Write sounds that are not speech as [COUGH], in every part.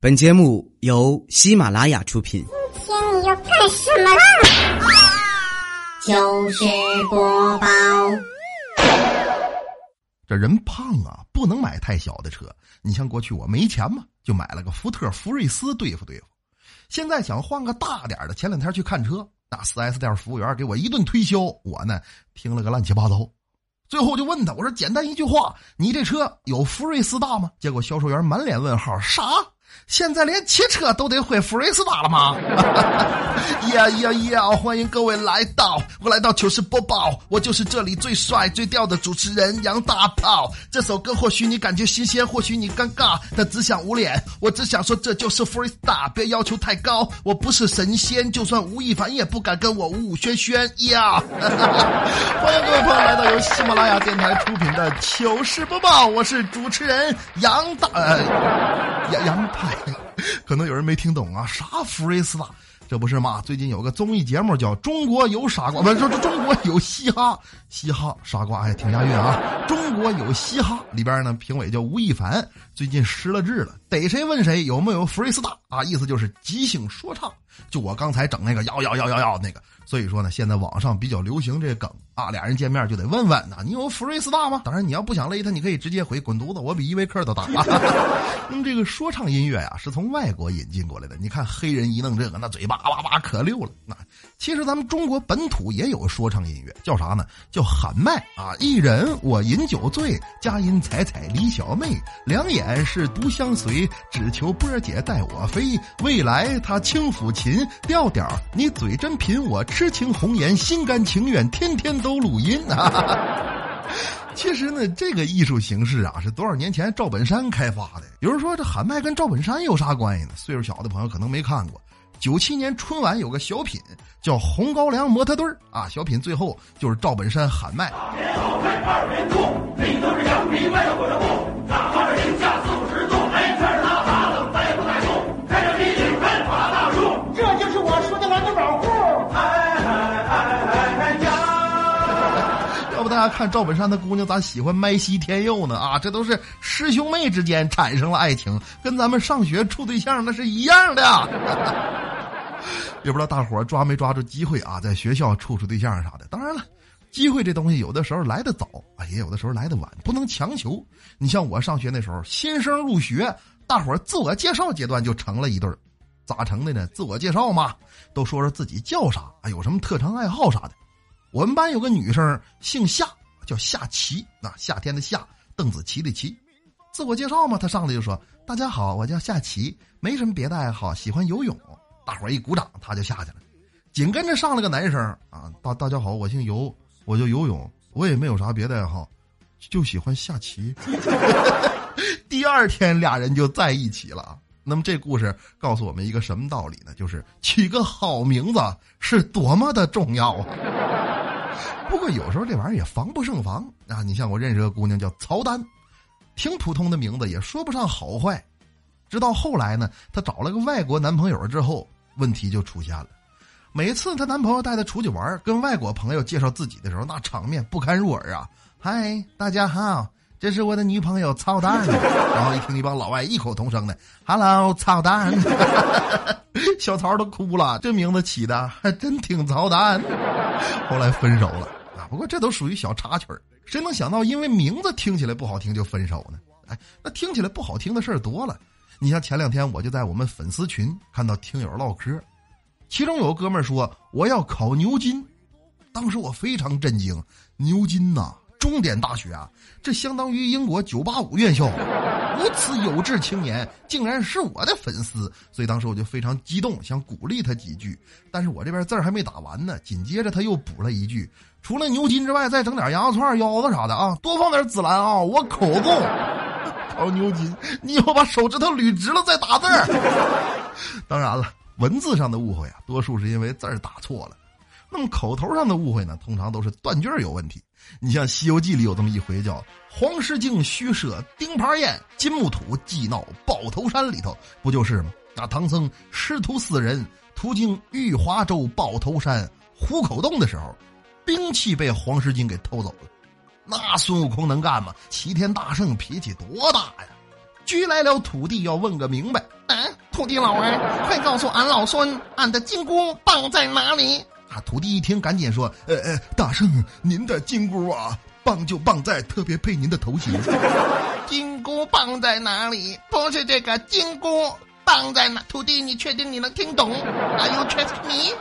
本节目由喜马拉雅出品。今天你要干什么啦？就是播报。这人胖啊，不能买太小的车。你像过去我没钱嘛，就买了个福特福睿斯对付对付。现在想换个大点的，前两天去看车，那四 S 店服务员给我一顿推销，我呢听了个乱七八糟。最后就问他，我说简单一句话，你这车有福睿斯大吗？结果销售员满脸问号，啥？现在连骑车都得会福瑞斯达了吗？呀呀呀！欢迎各位来到，我来到糗事播报，我就是这里最帅最屌的主持人杨大炮。这首歌或许你感觉新鲜，或许你尴尬，但只想捂脸。我只想说，这就是福瑞斯达，别要求太高。我不是神仙，就算吴亦凡也不敢跟我五五轩轩呀！[LAUGHS] 欢迎各位朋友来到由喜马拉雅电台出品的糗事播报，我是主持人杨大，呃，杨杨。[LAUGHS] 可能有人没听懂啊，啥福瑞斯达？这不是吗？最近有个综艺节目叫《中国有傻瓜》，不是说中国有嘻哈，嘻哈傻瓜，哎，挺押韵啊！中国有嘻哈里边呢，评委叫吴亦凡，最近失了智了，逮谁问谁有没有福瑞斯达啊？意思就是即兴说唱，就我刚才整那个摇摇摇摇摇那个。所以说呢，现在网上比较流行这梗啊，俩人见面就得问问呐，你有福瑞斯大吗？当然，你要不想勒他，你可以直接回滚犊子，我比依维柯都大。[LAUGHS] 那么这个说唱音乐呀，是从外国引进过来的。你看黑人一弄这个，那嘴巴叭叭可溜了。那其实咱们中国本土也有说唱音乐，叫啥呢？叫喊麦啊！一人我饮酒醉，佳音采采李小妹，两眼是独相随，只求波姐带我飞。未来他轻抚琴，调调你嘴真贫我。痴情红颜，心甘情愿，天天都录音啊！[LAUGHS] 其实呢，这个艺术形式啊，是多少年前赵本山开发的。有人说这喊麦跟赵本山有啥关系呢？岁数小的朋友可能没看过。九七年春晚有个小品叫《红高粱模特队啊，小品最后就是赵本山喊麦。大看赵本山的姑娘咋喜欢麦西天佑呢？啊，这都是师兄妹之间产生了爱情，跟咱们上学处对象那是一样的。[LAUGHS] 也不知道大伙抓没抓住机会啊，在学校处处对象啥的。当然了，机会这东西有的时候来的早啊，也有的时候来的晚，不能强求。你像我上学那时候，新生入学，大伙自我介绍阶段就成了一对儿，咋成的呢？自我介绍嘛，都说说自己叫啥，啊，有什么特长爱好啥的。我们班有个女生姓夏，叫夏琪，啊，夏天的夏，邓紫棋的棋。自我介绍嘛，他上来就说：“大家好，我叫夏琪，没什么别的爱好，喜欢游泳。”大伙儿一鼓掌，他就下去了。紧跟着上了个男生啊，大大家好，我姓游，我就游泳，我也没有啥别的爱好，就喜欢下棋。[LAUGHS] 第二天俩人就在一起了。那么这故事告诉我们一个什么道理呢？就是取个好名字是多么的重要啊！不过有时候这玩意儿也防不胜防啊！你像我认识个姑娘叫曹丹，挺普通的名字，也说不上好坏。直到后来呢，她找了个外国男朋友之后，问题就出现了。每次她男朋友带她出去玩，跟外国朋友介绍自己的时候，那场面不堪入耳啊！嗨，大家好，这是我的女朋友操蛋。[LAUGHS] 然后一听一帮老外异口同声的 “Hello，操蛋”，[LAUGHS] 小曹都哭了。这名字起的还 [LAUGHS] 真挺操蛋。后来分手了啊。不过这都属于小插曲儿，谁能想到因为名字听起来不好听就分手呢？哎，那听起来不好听的事儿多了。你像前两天我就在我们粉丝群看到听友唠嗑，其中有个哥们儿说我要考牛津，当时我非常震惊，牛津呐，重点大学啊，这相当于英国九八五院校。如此有志青年，竟然是我的粉丝，所以当时我就非常激动，想鼓励他几句。但是我这边字儿还没打完呢，紧接着他又补了一句：“除了牛筋之外，再整点羊肉串、腰子啥的啊，多放点孜然啊，我口供。[LAUGHS] ”烤牛筋，你以后把手指头捋直了再打字儿。当然了，文字上的误会啊，多数是因为字儿打错了。那么口头上的误会呢，通常都是断句有问题。你像《西游记》里有这么一回，叫黄狮精虚设钉耙宴，金木土计闹抱头山里头，不就是吗？那唐僧师徒四人途经玉华州抱头山虎口洞的时候，兵器被黄狮精给偷走了。那孙悟空能干吗？齐天大圣脾气多大呀！拘来了土地要问个明白。嗯，土地老儿，快告诉俺老孙，俺的金箍棒在哪里？啊！徒弟一听，赶紧说：“呃呃，大圣，您的金箍啊，棒就棒在特别配您的头型。[LAUGHS] 金箍棒在哪里？不是这个金箍棒在哪？徒弟，你确定你能听懂？Are you trust me？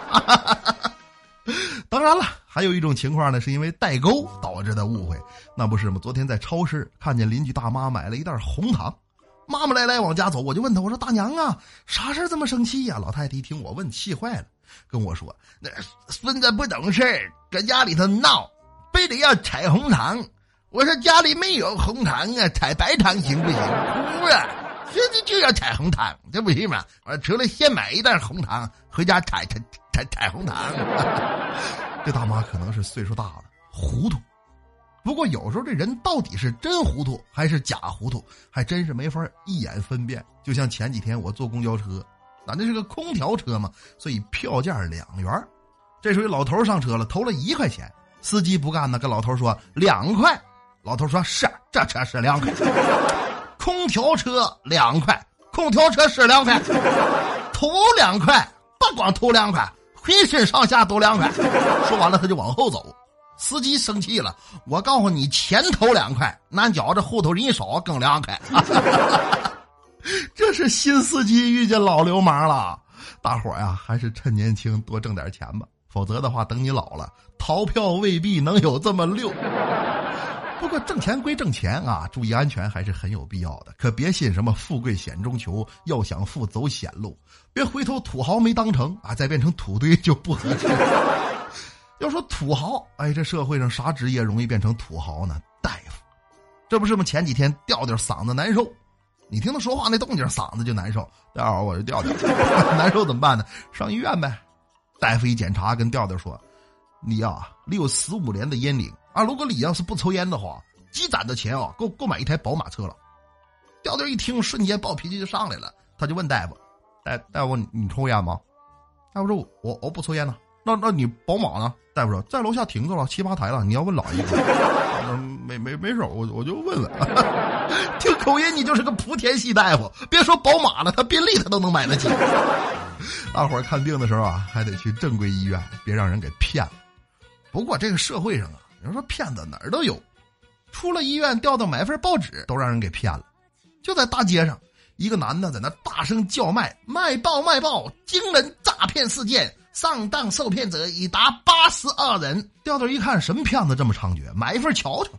[LAUGHS] 当然了，还有一种情况呢，是因为代沟导致的误会。那不是吗？昨天在超市看见邻居大妈买了一袋红糖，妈妈来来往家走，我就问她，我说大娘啊，啥事这么生气呀？老太太一听我问，气坏了。跟我说，那孙子不懂事，搁家里头闹，非得要彩红糖。我说家里没有红糖啊，彩白糖行不行？哭啊，这这就要彩红糖，这不行吗？我除了先买一袋红糖回家彩彩彩彩红糖。[LAUGHS] 这大妈可能是岁数大了，糊涂。不过有时候这人到底是真糊涂还是假糊涂，还真是没法一眼分辨。就像前几天我坐公交车。咱这是个空调车嘛，所以票价两元。这时候老头上车了，投了一块钱。司机不干呢，跟老头说两块。老头说是，这车是两块。空调车两块，空调车是两块，投两块，不光投两块，浑身上下都两块。说完了，他就往后走。司机生气了，我告诉你，前头两块，俺觉着后头人少更凉快。[LAUGHS] 这是新司机遇见老流氓了，大伙呀，还是趁年轻多挣点钱吧，否则的话，等你老了，逃票未必能有这么溜。不过挣钱归挣钱啊，注意安全还是很有必要的，可别信什么富贵险中求，要想富走险路，别回头土豪没当成啊，再变成土堆就不合适。[LAUGHS] 要说土豪，哎，这社会上啥职业容易变成土豪呢？大夫，这不是吗？前几天吊吊嗓子难受。你听他说话那动静，嗓子就难受。待会儿我就调调，[LAUGHS] 难受怎么办呢？上医院呗。大夫一检查，跟调调说：“你呀，你有十五年的烟龄啊。如果你要是不抽烟的话，积攒的钱啊，够够买一台宝马车了。”调调一听，瞬间暴脾气就上来了。他就问大夫：“大大夫，你抽烟吗？”大夫说：“我我不抽烟呢。”那那你宝马呢？大夫说在楼下停着了，七八台了。你要问哪一个？没没没事，我我就问问。[LAUGHS] 听口音，你就是个莆田系大夫。别说宝马了，他宾利他都能买得起。[LAUGHS] 大伙儿看病的时候啊，还得去正规医院，别让人给骗了。不过这个社会上啊，你说骗子哪儿都有。出了医院，调到买份报纸，都让人给骗了。就在大街上，一个男的在那大声叫卖：“卖报卖报，惊人诈骗事件！”上当受骗者已达八十二人。调调一看，什么骗子这么猖獗？买一份瞧瞧。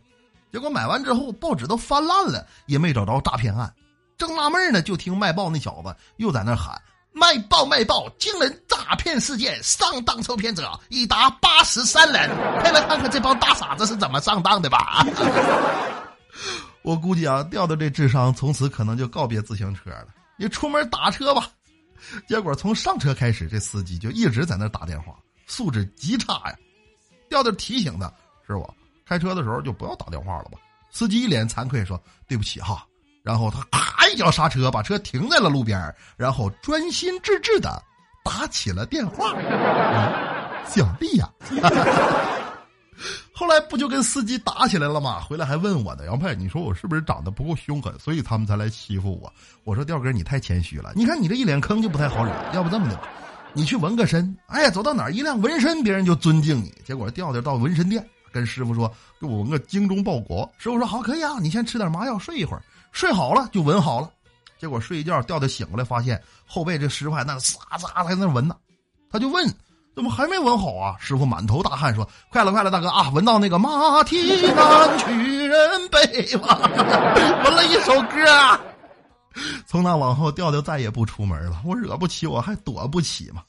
结果买完之后，报纸都翻烂了，也没找着诈骗案。正纳闷呢，就听卖报那小子又在那喊：“卖报卖报，惊人诈骗事件！上当受骗者已达八十三人。快来看看这帮大傻子是怎么上当的吧！”我估计啊，调调这智商从此可能就告别自行车了。你出门打车吧。结果从上车开始，这司机就一直在那打电话，素质极差呀。调调提醒他，师傅开车的时候就不要打电话了吧。司机一脸惭愧说：“对不起哈。”然后他咔一脚刹车，把车停在了路边，然后专心致志的打起了电话。啊小弟呀。[LAUGHS] 后来不就跟司机打起来了吗？回来还问我呢，杨派，你说我是不是长得不够凶狠，所以他们才来欺负我？我说调哥，你太谦虚了。你看你这一脸坑就不太好惹。要不这么的，你去纹个身，哎呀，走到哪儿一辆纹身，别人就尊敬你。结果调调到纹身店，跟师傅说，给我纹个精忠报国。师傅说好，可以啊，你先吃点麻药，睡一会儿，睡好了就纹好了。结果睡一觉，调调醒过来，发现后背这师傅还那撒撒在那纹呢，他就问。怎么还没纹好啊？师傅满头大汗说：“快了，快了，大哥啊！纹到那个马蹄南去人北吧，[LAUGHS] 纹了一首歌。从那往后，调调再也不出门了。我惹不起，我还躲不起嘛。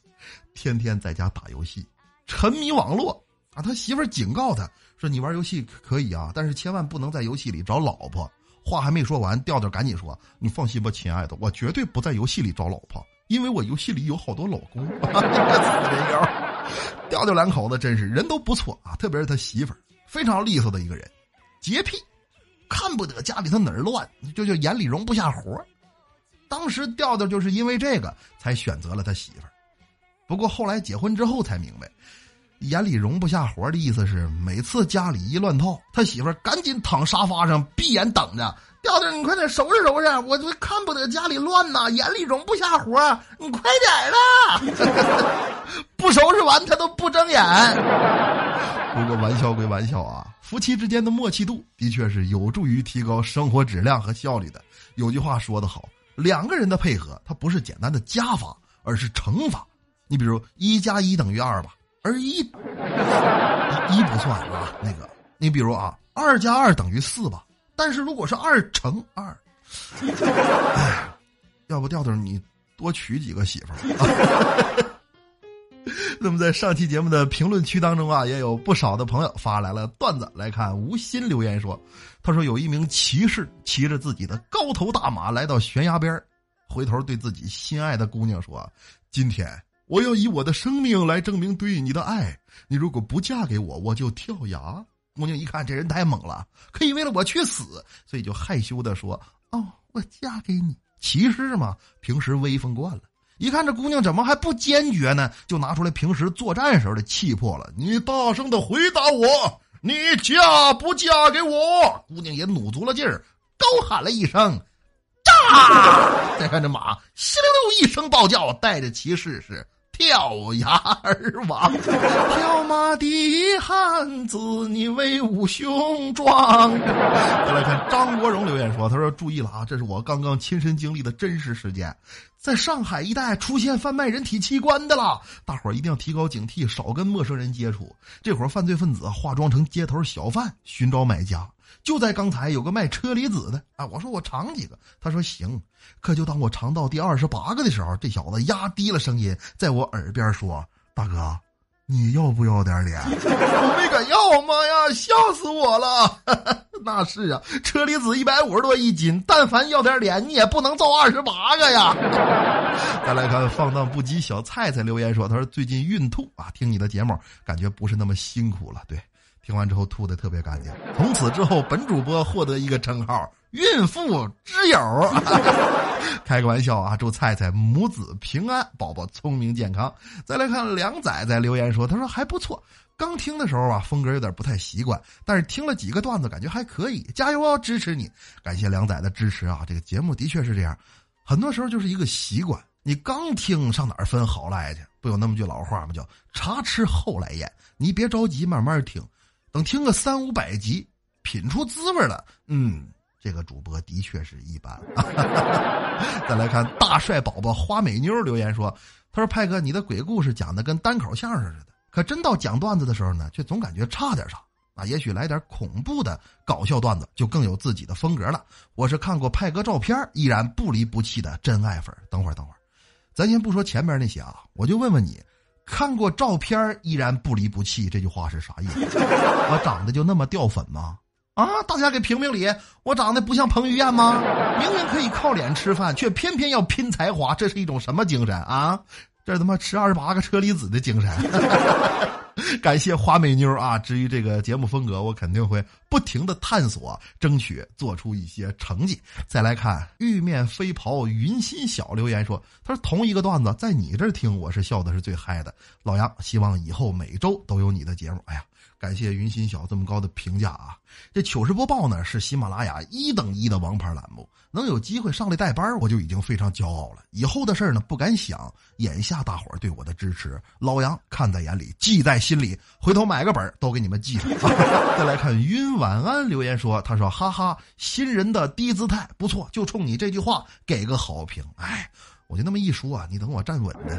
天天在家打游戏，沉迷网络他媳妇警告他说：“你玩游戏可以啊，但是千万不能在游戏里找老婆。”话还没说完，调调赶紧说：“你放心吧，亲爱的，我绝对不在游戏里找老婆。”因为我游戏里有好多老公，[LAUGHS] 调调两口子真是人都不错啊，特别是他媳妇儿，非常利索的一个人，洁癖，看不得家里头哪儿乱，就就眼里容不下活当时调调就是因为这个才选择了他媳妇儿，不过后来结婚之后才明白，眼里容不下活的意思是，每次家里一乱套，他媳妇儿赶紧躺沙发上闭眼等着。调调，你快点收拾收拾，我就看不得家里乱呐，眼里容不下活，你快点啦！[LAUGHS] 不收拾完他都不睁眼。不过玩笑归玩笑啊，夫妻之间的默契度的确是有助于提高生活质量和效率的。有句话说得好，两个人的配合，它不是简单的加法，而是乘法。你比如一加一等于二吧，而一一不算啊。那个，你比如啊，二加二等于四吧。但是如果是二乘二，哎，要不调调你多娶几个媳妇儿啊。[LAUGHS] 那么在上期节目的评论区当中啊，也有不少的朋友发来了段子来看。吴昕留言说：“他说有一名骑士骑着自己的高头大马来到悬崖边回头对自己心爱的姑娘说：‘今天我要以我的生命来证明对你的爱。你如果不嫁给我，我就跳崖。’”姑娘一看这人太猛了，可以为了我去死，所以就害羞的说：“哦，我嫁给你。”骑士嘛，平时威风惯了，一看这姑娘怎么还不坚决呢，就拿出来平时作战时候的气魄了。你大声的回答我，你嫁不嫁给我？姑娘也努足了劲儿，高喊了一声：“炸！”再看这马，稀溜溜一声暴叫，带着骑士是。跳崖而亡，跳马的汉子，你威武雄壮。再来看张国荣留言说：“他说注意了啊，这是我刚刚亲身经历的真实事件，在上海一带出现贩卖人体器官的了，大伙儿一定要提高警惕，少跟陌生人接触。这伙犯罪分子化妆成街头小贩寻找买家。”就在刚才，有个卖车厘子的啊，我说我尝几个，他说行。可就当我尝到第二十八个的时候，这小子压低了声音，在我耳边说：“大哥，你要不要点脸？”我 [LAUGHS] 没敢要，妈呀，笑死我了！[LAUGHS] 那是啊，车厘子一百五十多一斤，但凡要点脸，你也不能造二十八个呀。[LAUGHS] 再来看放荡不羁小菜菜留言说：“他说最近孕吐啊，听你的节目感觉不是那么辛苦了。”对。听完之后吐的特别干净，从此之后本主播获得一个称号“孕妇之友”。[LAUGHS] 开个玩笑啊！祝菜菜母子平安，宝宝聪明健康。再来看梁仔在留言说：“他说还不错，刚听的时候啊，风格有点不太习惯，但是听了几个段子，感觉还可以。加油哦，支持你！感谢梁仔的支持啊！这个节目的确是这样，很多时候就是一个习惯。你刚听上哪儿分好赖去？不有那么句老话吗？叫茶吃后来咽。你别着急，慢慢听。”等听个三五百集，品出滋味了，嗯，这个主播的确是一般。[LAUGHS] 再来看大帅宝宝花美妞留言说：“他说派哥，你的鬼故事讲的跟单口相声似的，可真到讲段子的时候呢，却总感觉差点啥啊。也许来点恐怖的搞笑段子，就更有自己的风格了。我是看过派哥照片，依然不离不弃的真爱粉。等会儿，等会儿，咱先不说前面那些啊，我就问问你。”看过照片依然不离不弃，这句话是啥意思？我长得就那么掉粉吗？啊！大家给评评理，我长得不像彭于晏吗？明明可以靠脸吃饭，却偏偏要拼才华，这是一种什么精神啊？这他妈吃二十八个车厘子的精神。感谢花美妞啊！至于这个节目风格，我肯定会不停的探索，争取做出一些成绩。再来看玉面飞袍云心小留言说：“他说同一个段子在你这听，我是笑的是最嗨的。老杨，希望以后每周都有你的节目。”哎呀。感谢云心小这么高的评价啊！这糗事播报呢是喜马拉雅一等一的王牌栏目，能有机会上来带班，我就已经非常骄傲了。以后的事呢不敢想，眼下大伙儿对我的支持，老杨看在眼里，记在心里，回头买个本都给你们记上。[LAUGHS] 再来看云晚安留言说，他说：“哈哈，新人的低姿态不错，就冲你这句话给个好评。”哎。我就那么一说啊，你等我站稳着。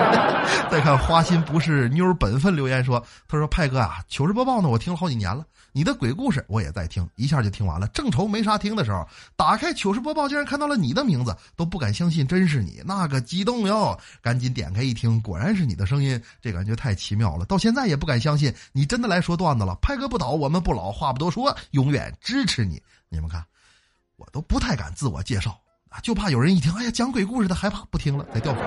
[LAUGHS] 再看花心不是妞本分留言说，他说派哥啊，糗事播报呢，我听了好几年了，你的鬼故事我也在听，一下就听完了。正愁没啥听的时候，打开糗事播报，竟然看到了你的名字，都不敢相信真是你，那个激动哟！赶紧点开一听，果然是你的声音，这感觉太奇妙了。到现在也不敢相信你真的来说段子了。派哥不倒，我们不老，话不多说，永远支持你。你们看，我都不太敢自我介绍。就怕有人一听，哎呀，讲鬼故事的害怕不听了，再掉粉。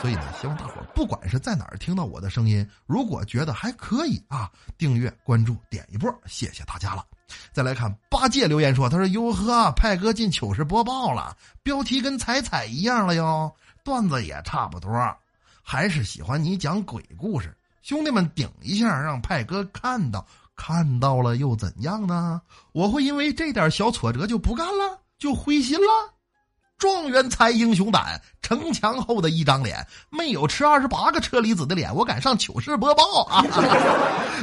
所以呢，希望大伙儿不管是在哪儿听到我的声音，如果觉得还可以啊，订阅、关注、点一波，谢谢大家了。再来看八戒留言说，他说：“哟呵，派哥进糗事播报了，标题跟彩彩一样了哟，段子也差不多，还是喜欢你讲鬼故事。”兄弟们顶一下，让派哥看到，看到了又怎样呢？我会因为这点小挫折就不干了，就灰心了？状元才英雄胆，城墙后的一张脸，没有吃二十八个车厘子的脸，我敢上糗事播报啊！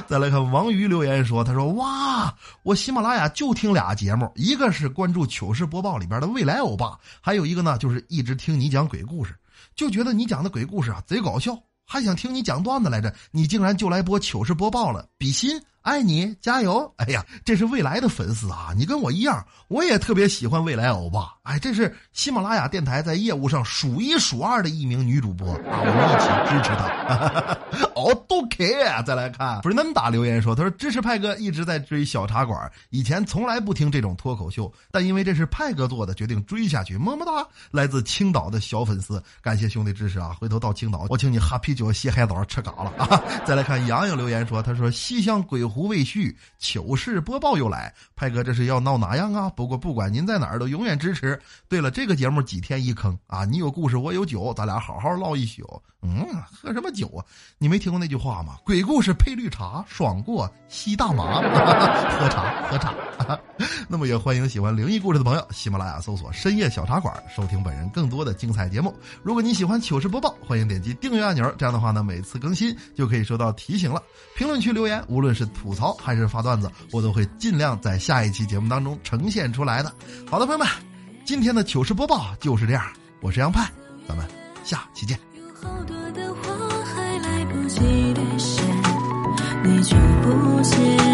再来看王瑜留言说：“他说哇，我喜马拉雅就听俩节目，一个是关注糗事播报里边的未来欧巴，还有一个呢就是一直听你讲鬼故事，就觉得你讲的鬼故事啊贼搞笑，还想听你讲段子来着，你竟然就来播糗事播报了，比心。”爱你，加油！哎呀，这是未来的粉丝啊！你跟我一样，我也特别喜欢未来欧巴。哎，这是喜马拉雅电台在业务上数一数二的一名女主播啊！我们一起支持她。[LAUGHS] 哦，都 K 再来看，不是那么打留言说，他说支持派哥一直在追小茶馆，以前从来不听这种脱口秀，但因为这是派哥做的，决定追下去。么么哒！来自青岛的小粉丝，感谢兄弟支持啊！回头到青岛，我请你喝啤酒、洗海澡、吃嘎了啊！[LAUGHS] 再来看洋洋留言说，他说西乡鬼狐。胡未续，糗事播报又来，派哥这是要闹哪样啊？不过不管您在哪儿，都永远支持。对了，这个节目几天一坑啊？你有故事，我有酒，咱俩好好唠一宿。嗯，喝什么酒啊？你没听过那句话吗？鬼故事配绿茶，爽过吸大麻。[LAUGHS] 喝茶，喝茶。[LAUGHS] 那么也欢迎喜欢灵异故事的朋友，喜马拉雅搜索“深夜小茶馆”，收听本人更多的精彩节目。如果你喜欢糗事播报，欢迎点击订阅按钮，这样的话呢，每次更新就可以收到提醒了。评论区留言，无论是吐槽还是发段子，我都会尽量在下一期节目当中呈现出来的。好的，朋友们，今天的糗事播报就是这样。我是杨盼，咱们下期见。我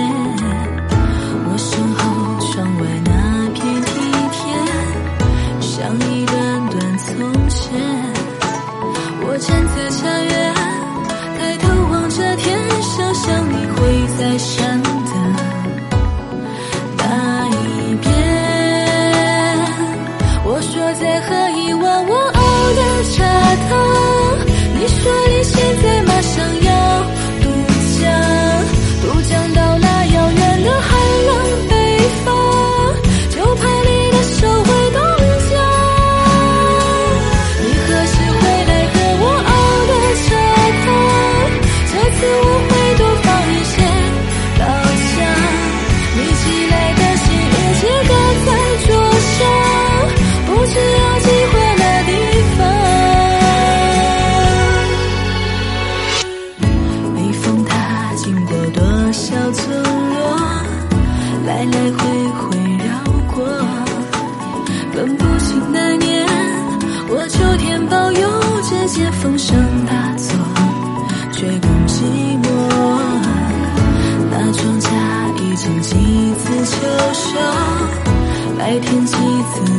白天几次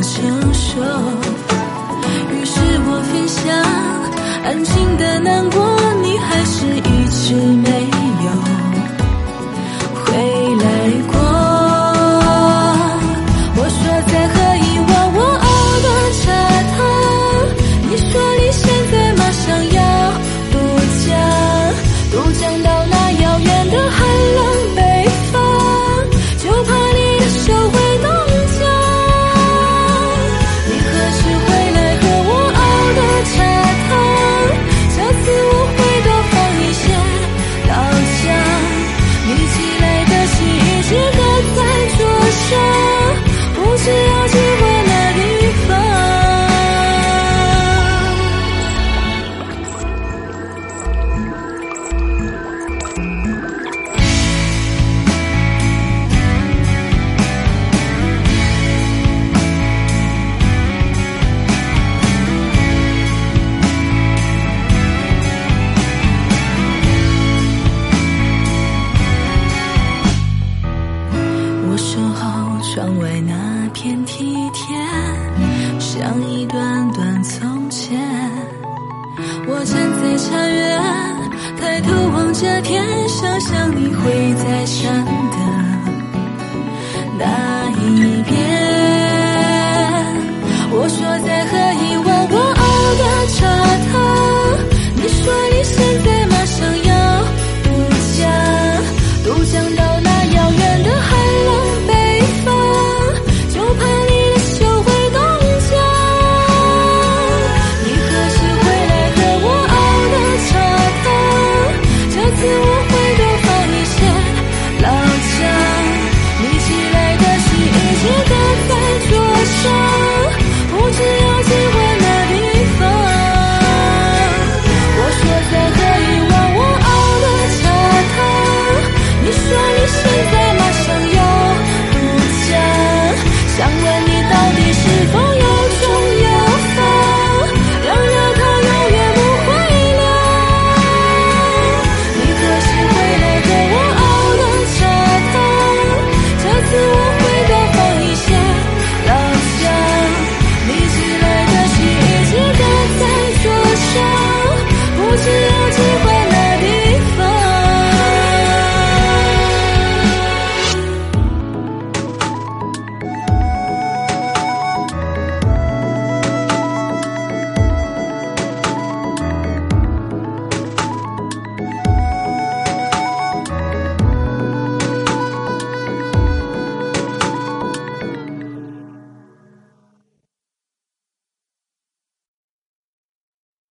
成熟，于是我分享安静的难过，你还是一直没。